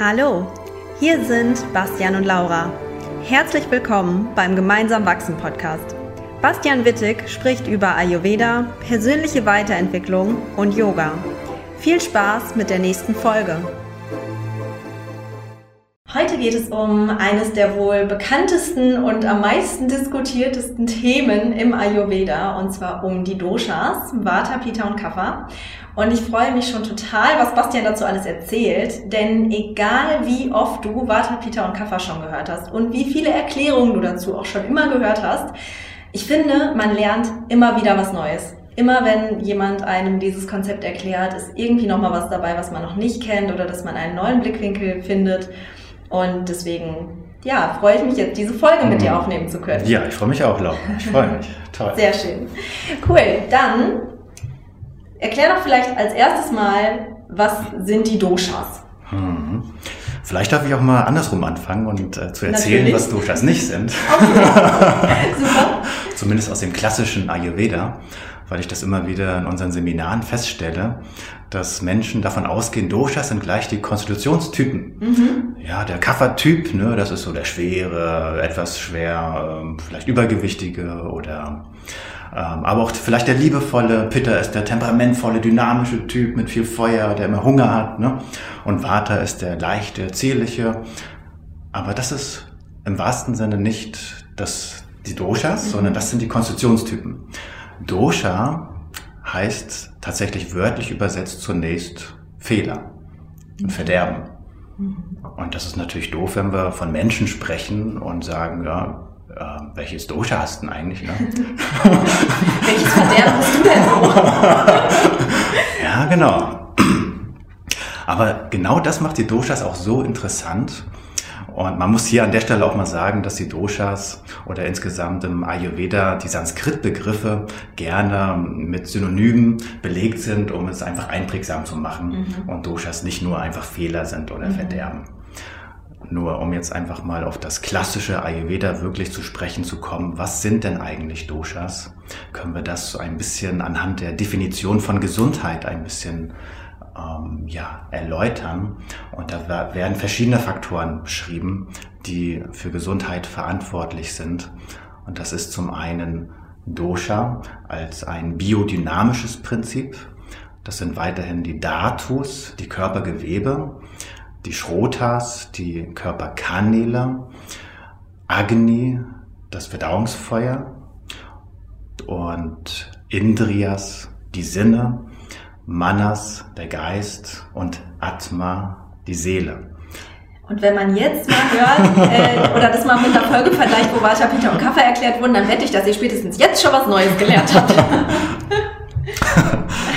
Hallo, hier sind Bastian und Laura. Herzlich willkommen beim Gemeinsam Wachsen Podcast. Bastian Wittig spricht über Ayurveda, persönliche Weiterentwicklung und Yoga. Viel Spaß mit der nächsten Folge. Heute geht es um eines der wohl bekanntesten und am meisten diskutiertesten Themen im Ayurveda, und zwar um die Doshas, Vata, Pitta und Kapha. Und ich freue mich schon total, was Bastian dazu alles erzählt, denn egal wie oft du Vata, Pitta und Kapha schon gehört hast und wie viele Erklärungen du dazu auch schon immer gehört hast, ich finde, man lernt immer wieder was Neues. Immer wenn jemand einem dieses Konzept erklärt, ist irgendwie nochmal was dabei, was man noch nicht kennt oder dass man einen neuen Blickwinkel findet. Und deswegen, ja, freue ich mich jetzt, diese Folge mit dir mhm. aufnehmen zu können. Ja, ich freue mich auch, Laura. Ich freue mich. Toll. Sehr schön. Cool. Dann erklär doch vielleicht als erstes mal, was sind die Doshas? Mhm. Vielleicht darf ich auch mal andersrum anfangen und äh, zu erzählen, Natürlich. was Doshas nicht sind. Okay. Super. Zumindest aus dem klassischen Ayurveda weil ich das immer wieder in unseren Seminaren feststelle, dass Menschen davon ausgehen, Doshas sind gleich die Konstitutionstypen. Mhm. Ja, der Kaffertyp, ne, das ist so der schwere, etwas schwer, ähm, vielleicht übergewichtige oder ähm, aber auch vielleicht der liebevolle. Pitta ist der temperamentvolle, dynamische Typ mit viel Feuer, der immer Hunger hat. Ne? Und Vata ist der leichte, zierliche. Aber das ist im wahrsten Sinne nicht das, die Doshas, mhm. sondern das sind die Konstitutionstypen. Dosha heißt tatsächlich wörtlich übersetzt zunächst Fehler und Verderben. Und das ist natürlich doof, wenn wir von Menschen sprechen und sagen, ja, äh, welches Dosha hast du denn eigentlich? Ne? welches Verderben hast du denn ja, genau. Aber genau das macht die Doshas auch so interessant, und man muss hier an der Stelle auch mal sagen, dass die Doshas oder insgesamt im Ayurveda die Sanskrit-Begriffe gerne mit Synonymen belegt sind, um es einfach einprägsam zu machen mhm. und Doshas nicht nur einfach Fehler sind oder mhm. Verderben. Nur um jetzt einfach mal auf das klassische Ayurveda wirklich zu sprechen zu kommen, was sind denn eigentlich Doshas? Können wir das so ein bisschen anhand der Definition von Gesundheit ein bisschen ähm, ja, erläutern. Und da werden verschiedene Faktoren beschrieben, die für Gesundheit verantwortlich sind. Und das ist zum einen Dosha als ein biodynamisches Prinzip. Das sind weiterhin die Datus, die Körpergewebe, die Shrotas, die Körperkanäle, Agni, das Verdauungsfeuer und Indriyas, die Sinne Manas, der Geist und Atma, die Seele. Und wenn man jetzt mal hört, äh, oder das mal mit einer Folge vergleicht, wo Vata, Peter und Kaffee erklärt wurden, dann wette ich, dass ihr spätestens jetzt schon was Neues gelernt habt.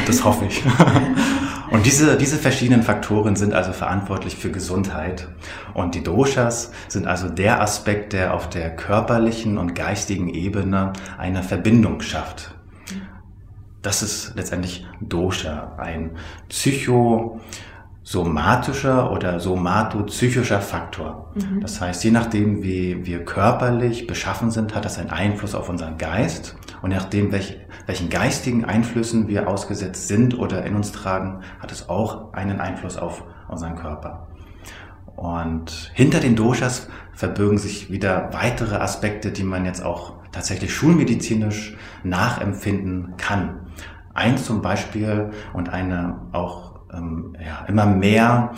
das hoffe ich. Und diese, diese verschiedenen Faktoren sind also verantwortlich für Gesundheit. Und die Doshas sind also der Aspekt, der auf der körperlichen und geistigen Ebene eine Verbindung schafft das ist letztendlich Dosha, ein psychosomatischer oder somatopsychischer Faktor. Mhm. Das heißt, je nachdem, wie wir körperlich beschaffen sind, hat das einen Einfluss auf unseren Geist. Und nachdem, welch, welchen geistigen Einflüssen wir ausgesetzt sind oder in uns tragen, hat es auch einen Einfluss auf unseren Körper. Und hinter den Doshas verbirgen sich wieder weitere Aspekte, die man jetzt auch tatsächlich schulmedizinisch nachempfinden kann. Eins zum Beispiel und eine auch ähm, ja, immer mehr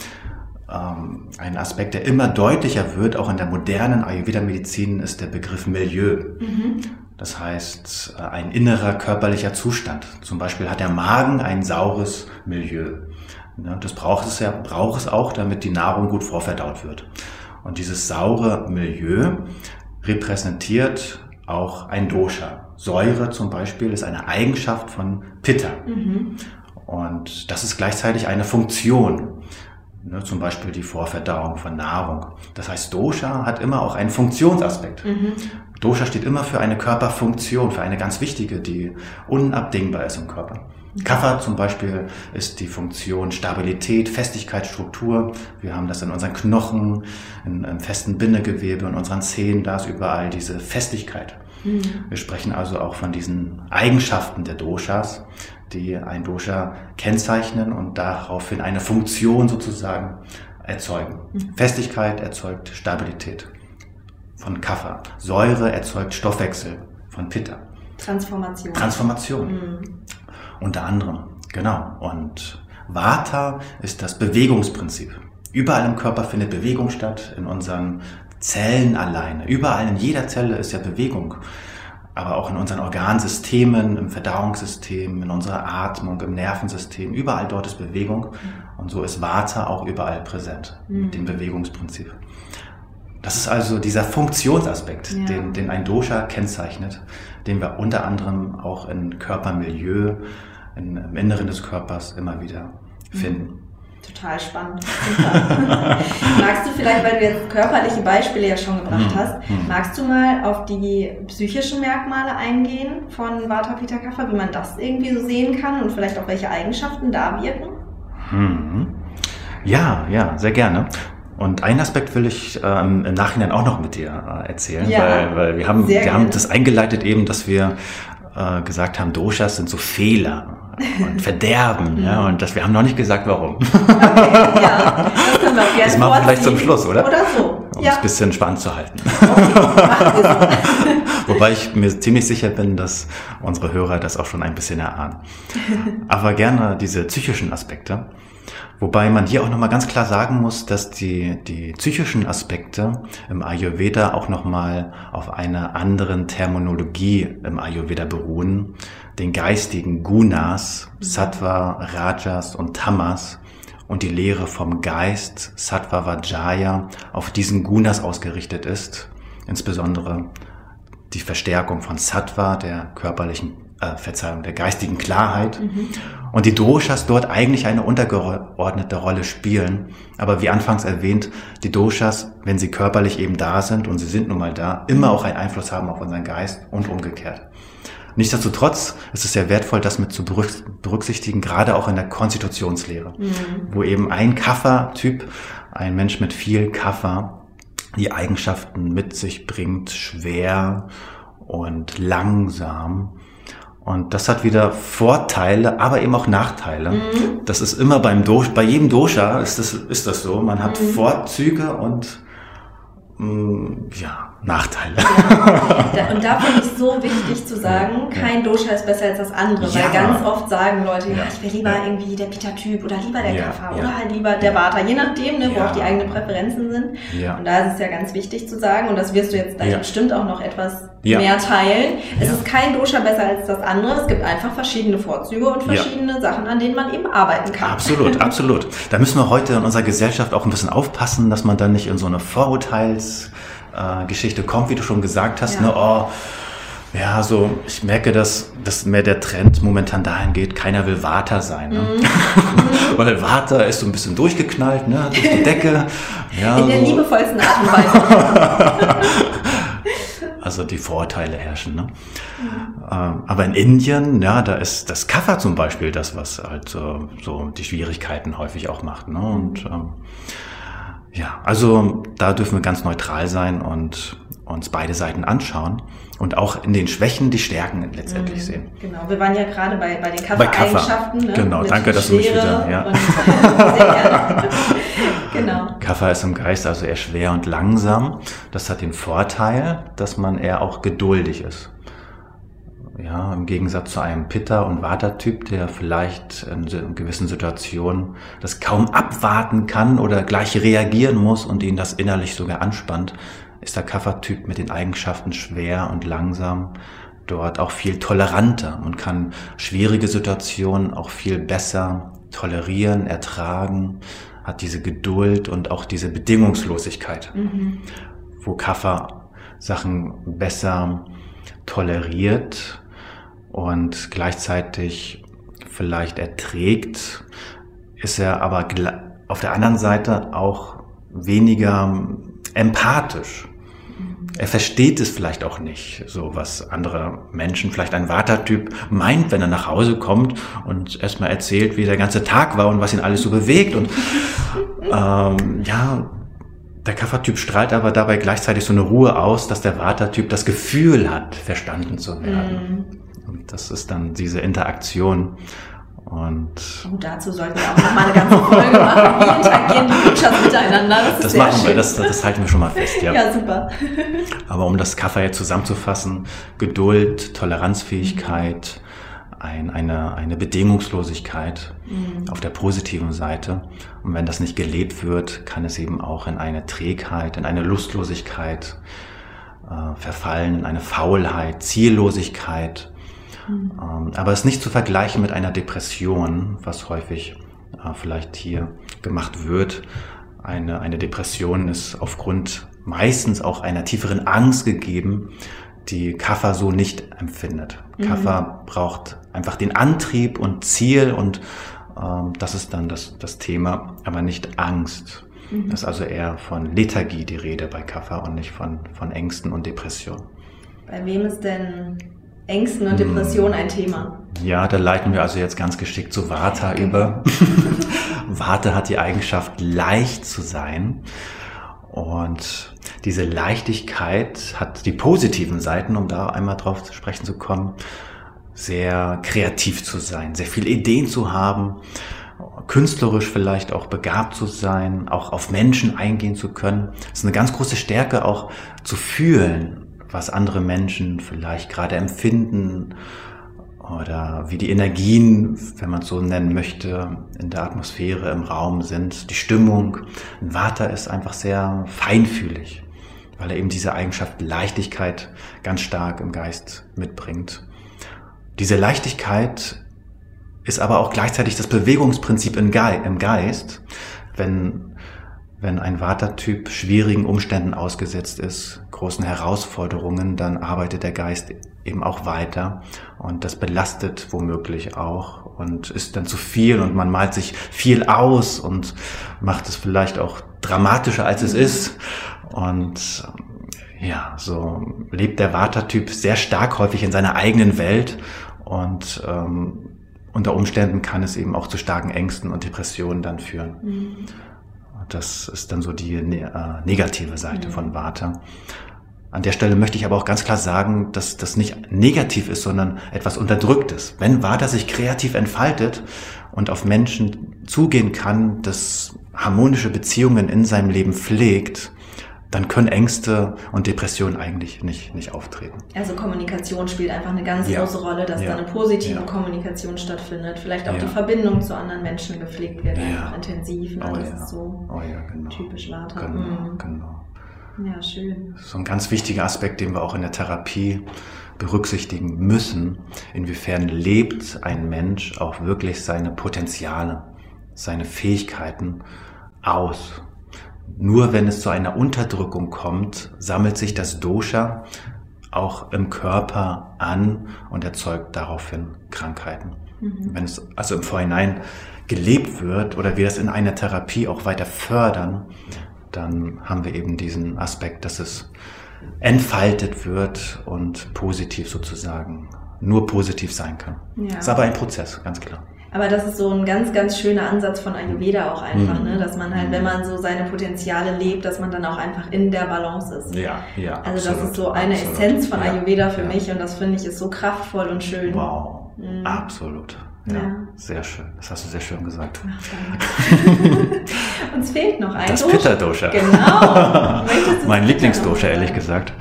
ähm, ein Aspekt, der immer deutlicher wird, auch in der modernen Ayurveda-Medizin, ist der Begriff Milieu. Mhm. Das heißt, äh, ein innerer körperlicher Zustand. Zum Beispiel hat der Magen ein saures Milieu. Das braucht es ja, braucht es auch, damit die Nahrung gut vorverdaut wird. Und dieses saure Milieu repräsentiert auch ein Dosha. Säure zum Beispiel ist eine Eigenschaft von Pitta. Mhm. Und das ist gleichzeitig eine Funktion. Ne, zum Beispiel die Vorverdauung von Nahrung. Das heißt, Dosha hat immer auch einen Funktionsaspekt. Mhm. Dosha steht immer für eine Körperfunktion, für eine ganz wichtige, die unabdingbar ist im Körper. Kapha zum Beispiel ist die Funktion Stabilität, Festigkeit, Struktur. Wir haben das in unseren Knochen, in, im festen Bindegewebe, in unseren Zähnen, da ist überall diese Festigkeit. Mhm. Wir sprechen also auch von diesen Eigenschaften der Doshas, die ein Dosha kennzeichnen und daraufhin eine Funktion sozusagen erzeugen. Mhm. Festigkeit erzeugt Stabilität von Kapha. Säure erzeugt Stoffwechsel von Pitta. Transformation. Transformation. Mhm. Unter anderem, genau. Und Vata ist das Bewegungsprinzip. Überall im Körper findet Bewegung statt, in unseren Zellen alleine. Überall in jeder Zelle ist ja Bewegung. Aber auch in unseren Organsystemen, im Verdauungssystem, in unserer Atmung, im Nervensystem. Überall dort ist Bewegung. Und so ist Vata auch überall präsent mhm. mit dem Bewegungsprinzip. Das ist also dieser Funktionsaspekt, ja. den, den ein Dosha kennzeichnet, den wir unter anderem auch in Körpermilieu, in, im Inneren des Körpers immer wieder finden. Total spannend. magst du vielleicht, weil du jetzt körperliche Beispiele ja schon gebracht hm, hast, hm. magst du mal auf die psychischen Merkmale eingehen von Vata Pitta Kapha, wie man das irgendwie so sehen kann und vielleicht auch welche Eigenschaften da wirken? Hm. Ja, ja, sehr gerne. Und einen Aspekt will ich ähm, im Nachhinein auch noch mit dir äh, erzählen, ja, weil, weil wir haben, wir haben das eingeleitet eben, dass wir äh, gesagt haben, Doshas sind so Fehler und Verderben, ja, und das, wir haben noch nicht gesagt, warum. Okay, ja, das können wir auch gerne Das machen wir vielleicht zum Schluss, oder? Oder so. Um ja. es ein bisschen spannend zu halten. Okay, Wobei ich mir ziemlich sicher bin, dass unsere Hörer das auch schon ein bisschen erahnen. Aber gerne diese psychischen Aspekte. Wobei man hier auch nochmal ganz klar sagen muss, dass die, die psychischen Aspekte im Ayurveda auch nochmal auf einer anderen Terminologie im Ayurveda beruhen, den geistigen Gunas, Sattva, Rajas und Tamas und die Lehre vom Geist, Sattva Vajaya, auf diesen Gunas ausgerichtet ist, insbesondere die Verstärkung von Sattva, der körperlichen äh, Verzeihung, der geistigen Klarheit. Mhm. Und die Doshas dort eigentlich eine untergeordnete Rolle spielen. Aber wie anfangs erwähnt, die Doshas, wenn sie körperlich eben da sind, und sie sind nun mal da, immer auch einen Einfluss haben auf unseren Geist und umgekehrt. Nichtsdestotrotz ist es sehr wertvoll, das mit zu berücksichtigen, gerade auch in der Konstitutionslehre, mhm. wo eben ein Kaffer-Typ, ein Mensch mit viel Kaffer, die Eigenschaften mit sich bringt, schwer und langsam und das hat wieder Vorteile, aber eben auch Nachteile. Mhm. Das ist immer beim Dosha, bei jedem Dosha ist das, ist das so. Man hat mhm. Vorzüge und mh, mm, ja, Nachteile. Ja. Und da finde ich so wichtig zu sagen, kein Dosha ist besser als das andere, ja. weil ganz oft sagen Leute, ja, ich will lieber irgendwie der Pitta-Typ oder lieber der Kapha oder halt lieber der Vata, je nachdem, ne, wo auch die eigenen Präferenzen sind. Und da ist es ja ganz wichtig zu sagen, und das wirst du jetzt gleich bestimmt auch noch etwas mehr teilen. Es ist kein Dosha besser als das andere, es gibt einfach verschiedene Vorzüge und verschiedene Sachen, an denen man eben arbeiten kann. Absolut, absolut. Da müssen wir heute in unserer Gesellschaft auch ein bisschen aufpassen, dass man dann nicht in so eine Vorurteils- äh, Geschichte kommt, wie du schon gesagt hast. Ja. Ne? Oh, ja, so, ich merke, dass, dass mehr der Trend momentan dahin geht, keiner will Water sein. Ne? Mm. Weil Water ist so ein bisschen durchgeknallt, ne? durch die Decke. Ja, In der liebevollsten Art und Weise. also die Vorurteile herrschen. Ne? Mhm. aber in Indien, ja, da ist das Kaffer zum Beispiel das, was halt so, so die Schwierigkeiten häufig auch macht. Ne? Und ähm, ja, also da dürfen wir ganz neutral sein und uns beide Seiten anschauen und auch in den Schwächen die Stärken letztendlich mhm, sehen. Genau, wir waren ja gerade bei, bei den Kaffer-Eigenschaften. Ne? Genau, Mit danke, dass du mich wieder... Ja. Und, genau. Kaffer ist im Geist also eher schwer und langsam. Das hat den Vorteil, dass man eher auch geduldig ist. Ja, im Gegensatz zu einem Pitta- und Vata-Typ, der vielleicht in gewissen Situationen das kaum abwarten kann oder gleich reagieren muss und ihn das innerlich sogar anspannt, ist der Kapha-Typ mit den Eigenschaften schwer und langsam dort auch viel toleranter und kann schwierige Situationen auch viel besser tolerieren, ertragen, hat diese Geduld und auch diese Bedingungslosigkeit, mhm. wo Kapha Sachen besser toleriert und gleichzeitig vielleicht erträgt, ist er aber auf der anderen Seite auch weniger empathisch. Er versteht es vielleicht auch nicht, so was andere Menschen, vielleicht ein Vata-Typ meint, wenn er nach Hause kommt und erstmal erzählt, wie der ganze Tag war und was ihn alles so bewegt. Und ähm, ja, der Kaffertyp strahlt aber dabei gleichzeitig so eine Ruhe aus, dass der Vata-Typ das Gefühl hat, verstanden zu werden. Mm. Und das ist dann diese Interaktion. Und oh, dazu sollten wir auch nochmal eine ganze Folge machen. Wie interagieren die Doshas miteinander? Das, das machen schön. wir, das, das halten wir schon mal fest, ja. Ja, super. Aber um das Kaffer jetzt zusammenzufassen, Geduld, Toleranzfähigkeit, ein, eine, eine Bedingungslosigkeit mhm. auf der positiven Seite. Und wenn das nicht gelebt wird, kann es eben auch in eine Trägheit, in eine Lustlosigkeit äh, verfallen, in eine Faulheit, Ziellosigkeit. Mhm. Ähm, aber es ist nicht zu vergleichen mit einer Depression, was häufig äh, vielleicht hier gemacht wird. Eine, eine Depression ist aufgrund meistens auch einer tieferen Angst gegeben, die Kaffer so nicht empfindet. Mhm. Kaffer braucht einfach den Antrieb und Ziel und ähm, das ist dann das, das Thema, aber nicht Angst. Mhm. Das ist also eher von Lethargie die Rede bei Kaffer und nicht von, von Ängsten und Depressionen. Bei wem ist denn Ängsten und Depressionen ein Thema? Ja, da leiten wir also jetzt ganz geschickt zu Vata über. Vata hat die Eigenschaft, leicht zu sein. Und diese Leichtigkeit hat die positiven Seiten, um da einmal drauf zu sprechen zu kommen, sehr kreativ zu sein, sehr viele Ideen zu haben, künstlerisch vielleicht auch begabt zu sein, auch auf Menschen eingehen zu können. Es ist eine ganz große Stärke auch zu fühlen, was andere Menschen vielleicht gerade empfinden oder wie die Energien, wenn man es so nennen möchte, in der Atmosphäre, im Raum sind, die Stimmung. Ein Vata ist einfach sehr feinfühlig, weil er eben diese Eigenschaft Leichtigkeit ganz stark im Geist mitbringt. Diese Leichtigkeit ist aber auch gleichzeitig das Bewegungsprinzip im Geist. Wenn, wenn ein Vata-Typ schwierigen Umständen ausgesetzt ist, großen Herausforderungen, dann arbeitet der Geist eben auch weiter und das belastet womöglich auch und ist dann zu viel und man malt sich viel aus und macht es vielleicht auch dramatischer als es ist und ja, so lebt der Vata-Typ sehr stark häufig in seiner eigenen Welt und ähm, unter Umständen kann es eben auch zu starken Ängsten und Depressionen dann führen. Mhm. Das ist dann so die äh, negative Seite mhm. von Vata. An der Stelle möchte ich aber auch ganz klar sagen, dass das nicht negativ ist, sondern etwas Unterdrücktes. Wenn Vata sich kreativ entfaltet und auf Menschen zugehen kann, das harmonische Beziehungen in seinem Leben pflegt, dann können Ängste und Depressionen eigentlich nicht, nicht auftreten. Also Kommunikation spielt einfach eine ganz ja. große Rolle, dass ja. da eine positive ja. Kommunikation stattfindet. Vielleicht auch die Verbindung zu anderen Menschen gepflegt wird, einfach intensiv. Ne? Oh, das ist so oh, genau. typisch Vata. Genau, mhm. genau. Ja, schön. So ein ganz wichtiger Aspekt, den wir auch in der Therapie berücksichtigen müssen. Inwiefern lebt ein Mensch auch wirklich seine Potenziale, seine Fähigkeiten aus? Nur wenn es zu einer Unterdrückung kommt, sammelt sich das Dosha auch im Körper an und erzeugt daraufhin Krankheiten. Mhm. Wenn es also im Vorhinein gelebt wird oder wir das in einer Therapie auch weiter fördern, dann haben wir eben diesen Aspekt, dass es entfaltet wird und positiv sozusagen nur positiv sein kann. Ja. Ist aber ein Prozess, ganz klar. Aber das ist so ein ganz, ganz schöner Ansatz von Ayurveda auch einfach, mhm. ne? dass man halt, wenn man so seine Potenziale lebt, dass man dann auch einfach in der Balance ist. Ja, ja. Also absolut, das ist so eine absolut. Essenz von Ayurveda für ja. mich und das finde ich ist so kraftvoll und schön. Wow, mhm. absolut. Ja, ja, sehr schön. Das hast du sehr schön gesagt. Ach, Uns fehlt noch ein Das Pitta-Dosha. Genau. mein Lieblingsdosha, ehrlich gesagt.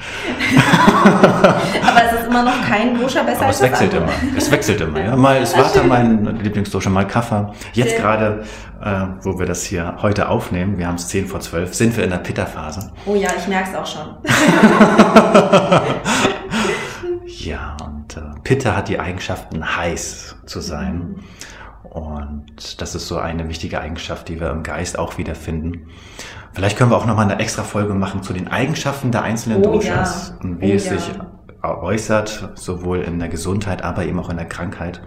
Aber es ist immer noch kein Dosha besser Aber als es wechselt immer. Es wechselt immer. Ja. Mal ist Vata mein Lieblingsdosha, mal Kaffer. Jetzt gerade, äh, wo wir das hier heute aufnehmen, wir haben es 10 vor 12, sind wir in der Pitta-Phase. Oh ja, ich merke es auch schon. ja, und äh, Pitta hat die Eigenschaften heiß zu sein. Und das ist so eine wichtige Eigenschaft, die wir im Geist auch wiederfinden. Vielleicht können wir auch nochmal eine extra Folge machen zu den Eigenschaften der einzelnen oh, Doshas ja. und wie oh, es ja. sich äußert, sowohl in der Gesundheit, aber eben auch in der Krankheit.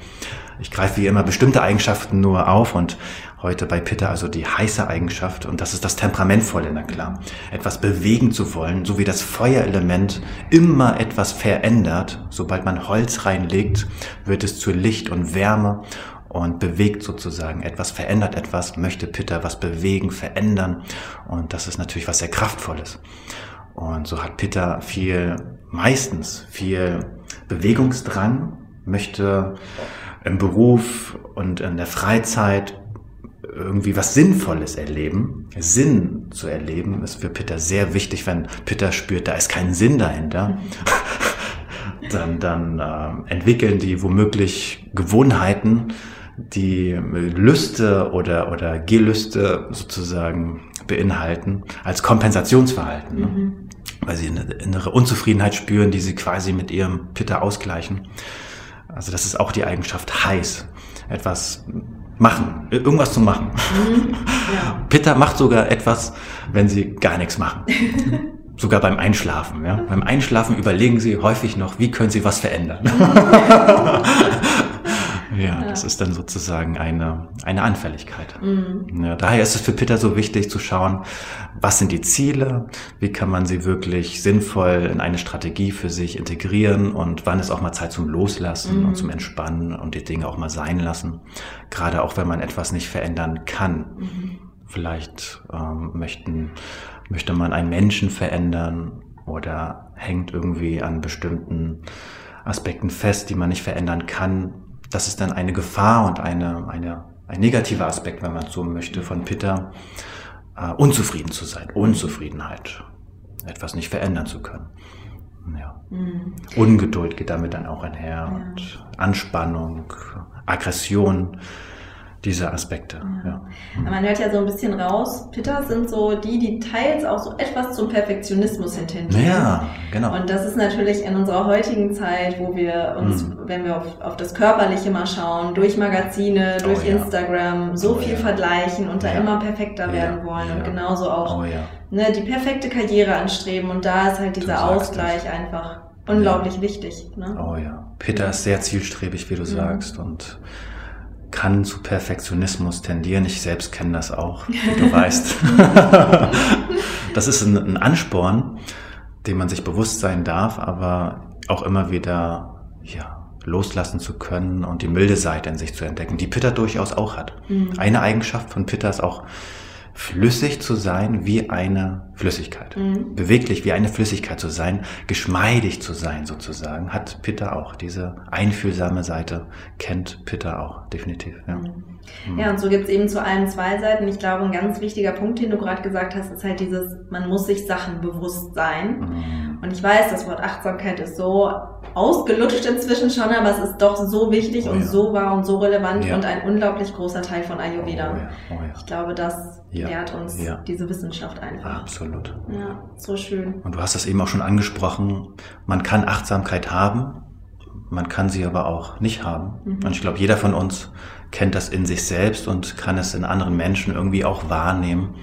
Ich greife wie immer bestimmte Eigenschaften nur auf und heute bei Pitta also die heiße Eigenschaft und das ist das Temperamentvolle, na klar. Etwas bewegen zu wollen, so wie das Feuerelement immer etwas verändert. Sobald man Holz reinlegt, wird es zu Licht und Wärme und bewegt sozusagen etwas, verändert etwas, möchte Pitta was bewegen, verändern und das ist natürlich was sehr Kraftvolles. Und so hat Pitta viel, meistens viel Bewegungsdrang, möchte im Beruf und in der Freizeit irgendwie was Sinnvolles erleben, Sinn zu erleben, ist für Peter sehr wichtig, wenn Peter spürt, da ist kein Sinn dahinter. dann, dann äh, entwickeln die womöglich Gewohnheiten, die Lüste oder, oder Gelüste sozusagen beinhalten, als Kompensationsverhalten. Ne? Mhm. Weil sie eine innere Unzufriedenheit spüren, die sie quasi mit ihrem Pitter ausgleichen. Also das ist auch die Eigenschaft heiß. Etwas machen, irgendwas zu machen. Mhm. Ja. Pitter macht sogar etwas, wenn sie gar nichts machen. sogar beim Einschlafen. Ja? Beim Einschlafen überlegen sie häufig noch, wie können sie was verändern. Ja, ja, das ist dann sozusagen eine, eine Anfälligkeit. Mhm. Ja, daher ist es für Peter so wichtig zu schauen, was sind die Ziele, wie kann man sie wirklich sinnvoll in eine Strategie für sich integrieren und wann ist auch mal Zeit zum Loslassen mhm. und zum Entspannen und die Dinge auch mal sein lassen. Gerade auch wenn man etwas nicht verändern kann. Mhm. Vielleicht ähm, möchten, möchte man einen Menschen verändern oder hängt irgendwie an bestimmten Aspekten fest, die man nicht verändern kann das ist dann eine Gefahr und eine, eine, ein negativer Aspekt, wenn man so möchte, von Pitta, äh, unzufrieden zu sein, Unzufriedenheit, etwas nicht verändern zu können. Ja. Mhm. Ungeduld geht damit dann auch einher ja. und Anspannung, Aggression diese Aspekte. Ja. ja. Man hört ja so ein bisschen raus, Pitter sind so die, die teils auch so etwas zum Perfektionismus hintendieren. Ja, genau. Und das ist natürlich in unserer heutigen Zeit, wo wir uns, mhm. wenn wir auf, auf das Körperliche mal schauen, durch Magazine, durch oh, ja. Instagram so oh, viel vergleichen und da immer perfekter werden wollen und genauso auch oh, ne, die perfekte Karriere anstreben und da ist halt dieser Ausgleich das. einfach unglaublich wichtig. Ne? Oh ja, Peter ist sehr zielstrebig, wie du mhm. sagst und kann zu Perfektionismus tendieren. Ich selbst kenne das auch, wie du weißt. das ist ein, ein, Ansporn, dem man sich bewusst sein darf, aber auch immer wieder ja, loslassen zu können und die milde Seite in sich zu entdecken, die Pitter durchaus auch hat. Mhm. Eine Eigenschaft von Pitter ist auch, flüssig zu sein wie eine Flüssigkeit. Mhm. Beweglich wie eine Flüssigkeit zu sein, geschmeidig zu sein sozusagen, hat Pitta auch. Diese einfühlsame Seite kennt Pitta auch, definitiv. Ja, mhm. Mhm. ja und so gibt es eben zu allen zwei Seiten. Ich glaube, ein ganz wichtiger Punkt, den du gerade gesagt hast, ist halt dieses, man muss sich Sachen bewusst sein. Mhm. Und ich weiß, das Wort Achtsamkeit ist so ausgelutscht inzwischen schon, aber es ist doch so wichtig oh, und ja. so wahr und so relevant ja. und ein unglaublich großer Teil von Ayurveda. Oh, ja. Oh, ich glaube, das lehrt uns diese Wissenschaft einfach. Absolut. Ja, so schön. Und du hast das eben auch schon angesprochen, man kann Achtsamkeit haben, man kann sie aber auch nicht haben. Mhm. Und ich glaube, jeder von uns kennt das in sich selbst und kann es in anderen Menschen irgendwie auch wahrnehmen.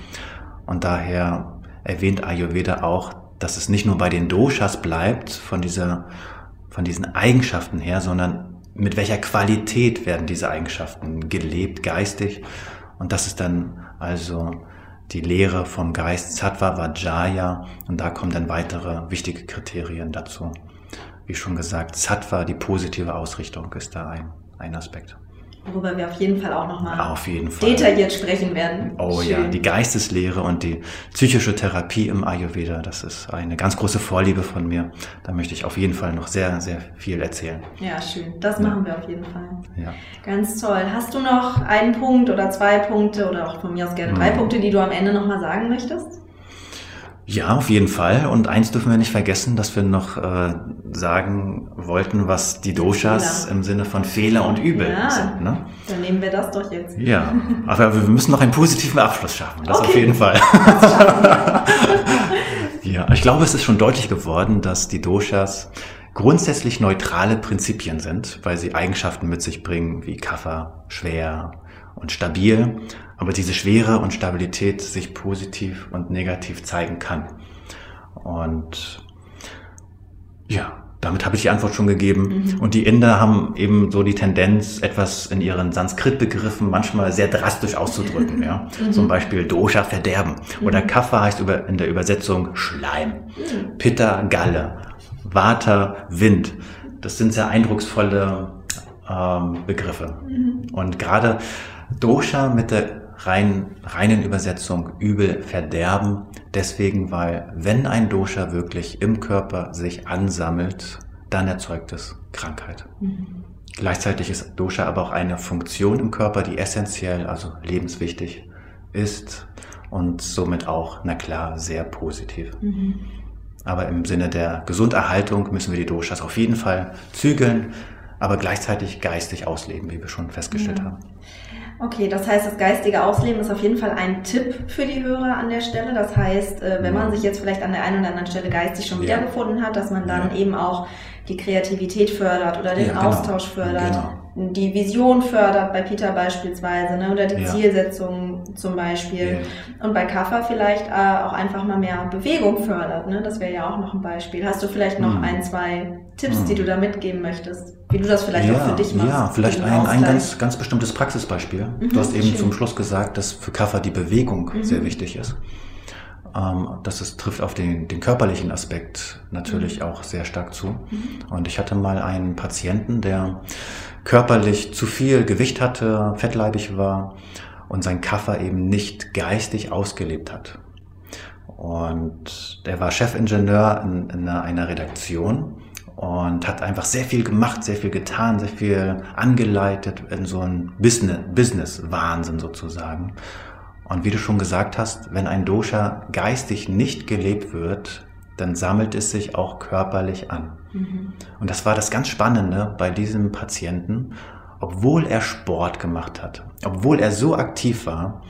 Und daher erwähnt Ayurveda auch, dass es nicht nur bei den Doshas bleibt, von dieser von diesen Eigenschaften her, sondern mit welcher Qualität werden diese Eigenschaften gelebt, geistig. Und das ist dann also die Lehre vom Geist Sattva Vajaya und da kommen dann weitere wichtige Kriterien dazu. Wie schon gesagt, Sattva, die positive Ausrichtung ist da ein, ein Aspekt worüber wir auf jeden Fall auch nochmal detailliert sprechen werden. Oh Schön. ja, die Geisteslehre und die psychische Therapie im Ayurveda, das ist eine ganz große Vorliebe von mir. Da möchte ich auf jeden Fall noch sehr, sehr viel erzählen. Ja, schön. Das machen wir auf jeden Fall. Ja. Ganz toll. Hast du noch einen Punkt oder zwei Punkte oder auch von mir aus gerne drei hm. Punkte, die du am Ende nochmal sagen möchtest? Ja, auf jeden Fall. Und eins dürfen wir nicht vergessen, dass wir noch äh, sagen wollten, was die Doshas Fehler. im Sinne von Fehler und Übel ja, sind. Ne? Dann nehmen wir das doch jetzt. Ja, aber wir müssen noch einen positiven Abschluss schaffen. Das okay. auf jeden Fall. ja, ich glaube, es ist schon deutlich geworden, dass die Doshas grundsätzlich neutrale Prinzipien sind, weil sie Eigenschaften mit sich bringen wie Kaffer, schwer und stabil, aber diese Schwere und Stabilität sich positiv und negativ zeigen kann. Und ja, damit habe ich die Antwort schon gegeben. Mhm. Und die Inder haben eben so die Tendenz, etwas in ihren Sanskrit-Begriffen manchmal sehr drastisch auszudrücken. ja. Mhm. Zum Beispiel Dosha Verderben. Oder mhm. Kapha heißt in der Übersetzung Schleim. Mhm. Pitta Galle. Vata Wind. Das sind sehr eindrucksvolle ähm, Begriffe. Mhm. Und gerade Dosha mit der rein, reinen Übersetzung übel verderben. Deswegen, weil wenn ein Dosha wirklich im Körper sich ansammelt, dann erzeugt es Krankheit. Mhm. Gleichzeitig ist Dosha aber auch eine Funktion im Körper, die essentiell, also lebenswichtig ist und somit auch, na klar, sehr positiv. Mhm. Aber im Sinne der Gesunderhaltung müssen wir die Doshas auf jeden Fall zügeln, aber gleichzeitig geistig ausleben, wie wir schon festgestellt ja. haben. Okay, das heißt, das geistige Ausleben ist auf jeden Fall ein Tipp für die Hörer an der Stelle. Das heißt, äh, wenn man sich jetzt vielleicht an der einen oder anderen Stelle geistig schon ja. wiedergefunden hat, dass man dann ja. eben auch die Kreativität fördert oder den ja, genau. Austausch fördert, genau. Die Vision fördert, bei Peter beispielsweise, ne, oder die Zielsetzung zum Beispiel. Und bei Kaffer vielleicht äh, auch einfach mal mehr Bewegung fördert. Ne? Das wäre ja auch noch ein Beispiel. Hast du vielleicht noch mhm. ein, zwei Tipps, mhm. die du da mitgeben möchtest? Wie du das vielleicht auch für dich machst? Ja, vielleicht ein, ein ganz, ganz bestimmtes Praxisbeispiel. Mhm, du hast eben schön. zum Schluss gesagt, dass für Kaffer die Bewegung mhm. sehr wichtig ist. Ähm, das ist, trifft auf den, den körperlichen Aspekt natürlich mhm. auch sehr stark zu. Mhm. Und ich hatte mal einen Patienten, der körperlich zu viel Gewicht hatte, fettleibig war und sein Kaffer eben nicht geistig ausgelebt hat. Und der war Chefingenieur in, in einer Redaktion und hat einfach sehr viel gemacht, sehr viel getan, sehr viel angeleitet in so ein Business-Wahnsinn sozusagen. Und wie du schon gesagt hast, wenn ein Dosha geistig nicht gelebt wird, dann sammelt es sich auch körperlich an. Mhm. Und das war das ganz Spannende bei diesem Patienten, obwohl er Sport gemacht hat, obwohl er so aktiv war,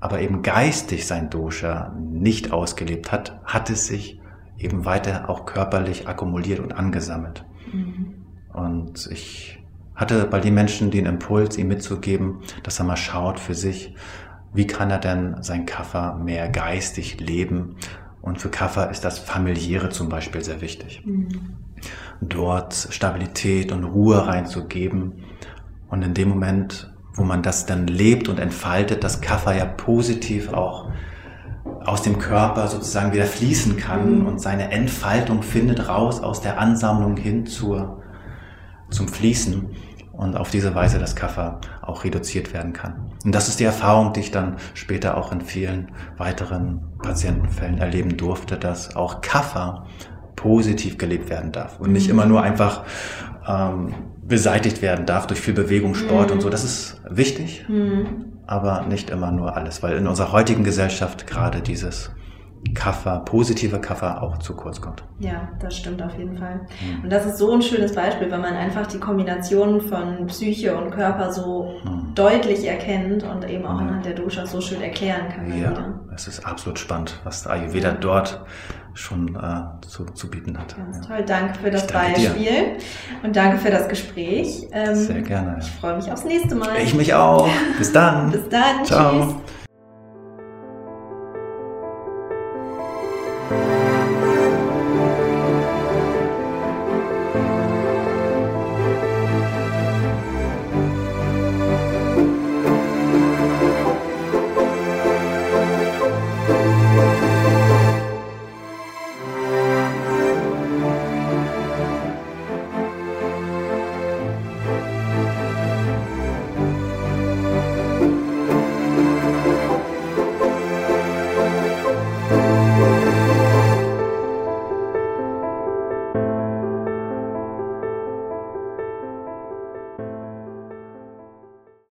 aber eben geistig sein Dosha nicht ausgelebt hat, hat es sich eben weiter auch körperlich akkumuliert und angesammelt. Mhm. Und ich hatte bei den Menschen den Impuls, ihm mitzugeben, dass er mal schaut für sich, wie kann er denn sein Kaffer mehr geistig leben? Und für Kaffer ist das familiäre zum Beispiel sehr wichtig. Mhm. Dort Stabilität und Ruhe reinzugeben. Und in dem Moment, wo man das dann lebt und entfaltet, dass Kaffer ja positiv auch aus dem Körper sozusagen wieder fließen kann mhm. und seine Entfaltung findet raus aus der Ansammlung hin zur, zum Fließen und auf diese Weise das Kaffer auch reduziert werden kann. Und das ist die Erfahrung, die ich dann später auch in vielen weiteren Patientenfällen erleben durfte, dass auch Kaffer positiv gelebt werden darf und nicht mhm. immer nur einfach ähm, beseitigt werden darf durch viel Bewegung, Sport mhm. und so. Das ist wichtig, mhm. aber nicht immer nur alles, weil in unserer heutigen Gesellschaft gerade dieses Kaffer, positive Kaffer auch zu kurz kommt. Ja, das stimmt auf jeden Fall. Mhm. Und das ist so ein schönes Beispiel, wenn man einfach die Kombination von Psyche und Körper so mhm. deutlich erkennt und eben auch mhm. anhand der Dosha so schön erklären kann. Ja, wieder. es ist absolut spannend, was der Ayurveda dort schon äh, zu, zu bieten hat. Ganz ja. toll, danke für das danke Beispiel dir. und danke für das Gespräch. Ähm, Sehr gerne. Ich freue mich aufs nächste Mal. Ich mich auch. Bis dann. Bis dann. Ciao. Tschüss.